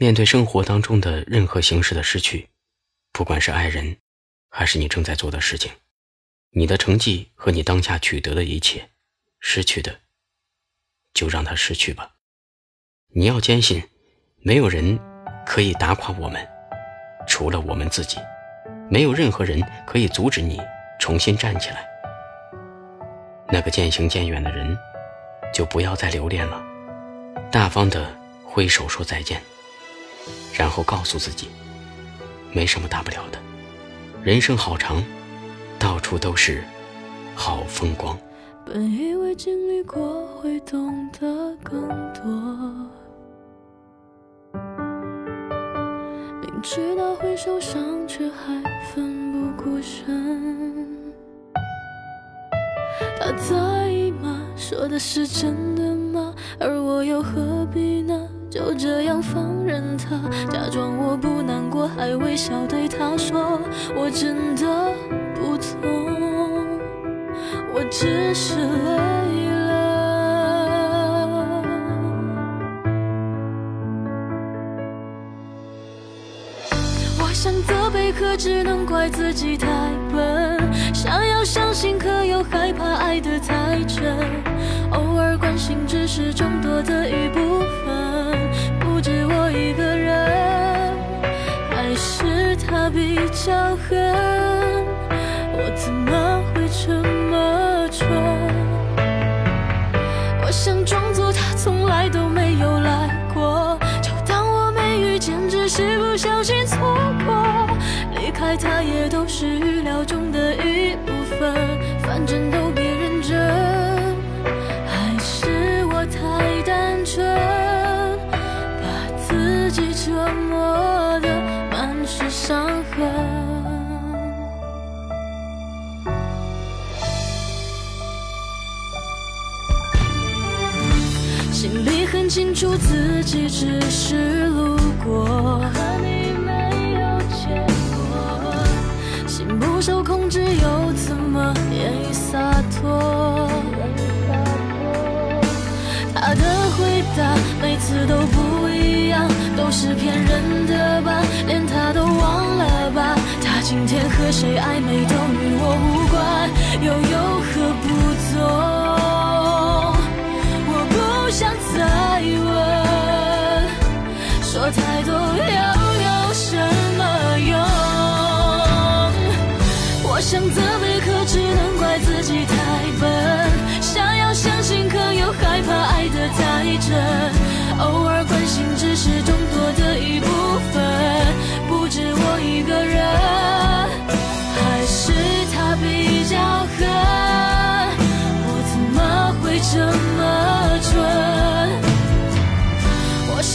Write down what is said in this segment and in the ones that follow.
面对生活当中的任何形式的失去，不管是爱人，还是你正在做的事情，你的成绩和你当下取得的一切，失去的，就让它失去吧。你要坚信，没有人可以打垮我们，除了我们自己，没有任何人可以阻止你重新站起来。那个渐行渐远的人，就不要再留恋了，大方的挥手说再见。然后告诉自己，没什么大不了的，人生好长，到处都是好风光。本以为经历过会懂得更多，明知道会受伤，却还奋不顾身。他在意吗？说的是真的吗？而我又何必呢？就这样放任他，假装我不难过，还微笑对他说：“我真的不痛，我只是累了。”我想责备，可只能怪自己太笨；想要相信，可又害怕爱得太真。偶尔关心，只是众多的一部分。一个人，还是他比较狠？我怎么会这么蠢？我想装作他从来都没有来过，就当我没遇见，只是不小心错过。离开他也都是折磨的满是伤痕，心里很清楚自己只是路过，和你没有结果，心不受控制又怎么愿意洒脱？天和谁暧昧都与我无关，又有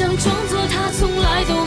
想装作他从来都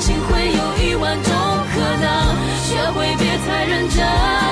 情会有一万种可能学会别太认真。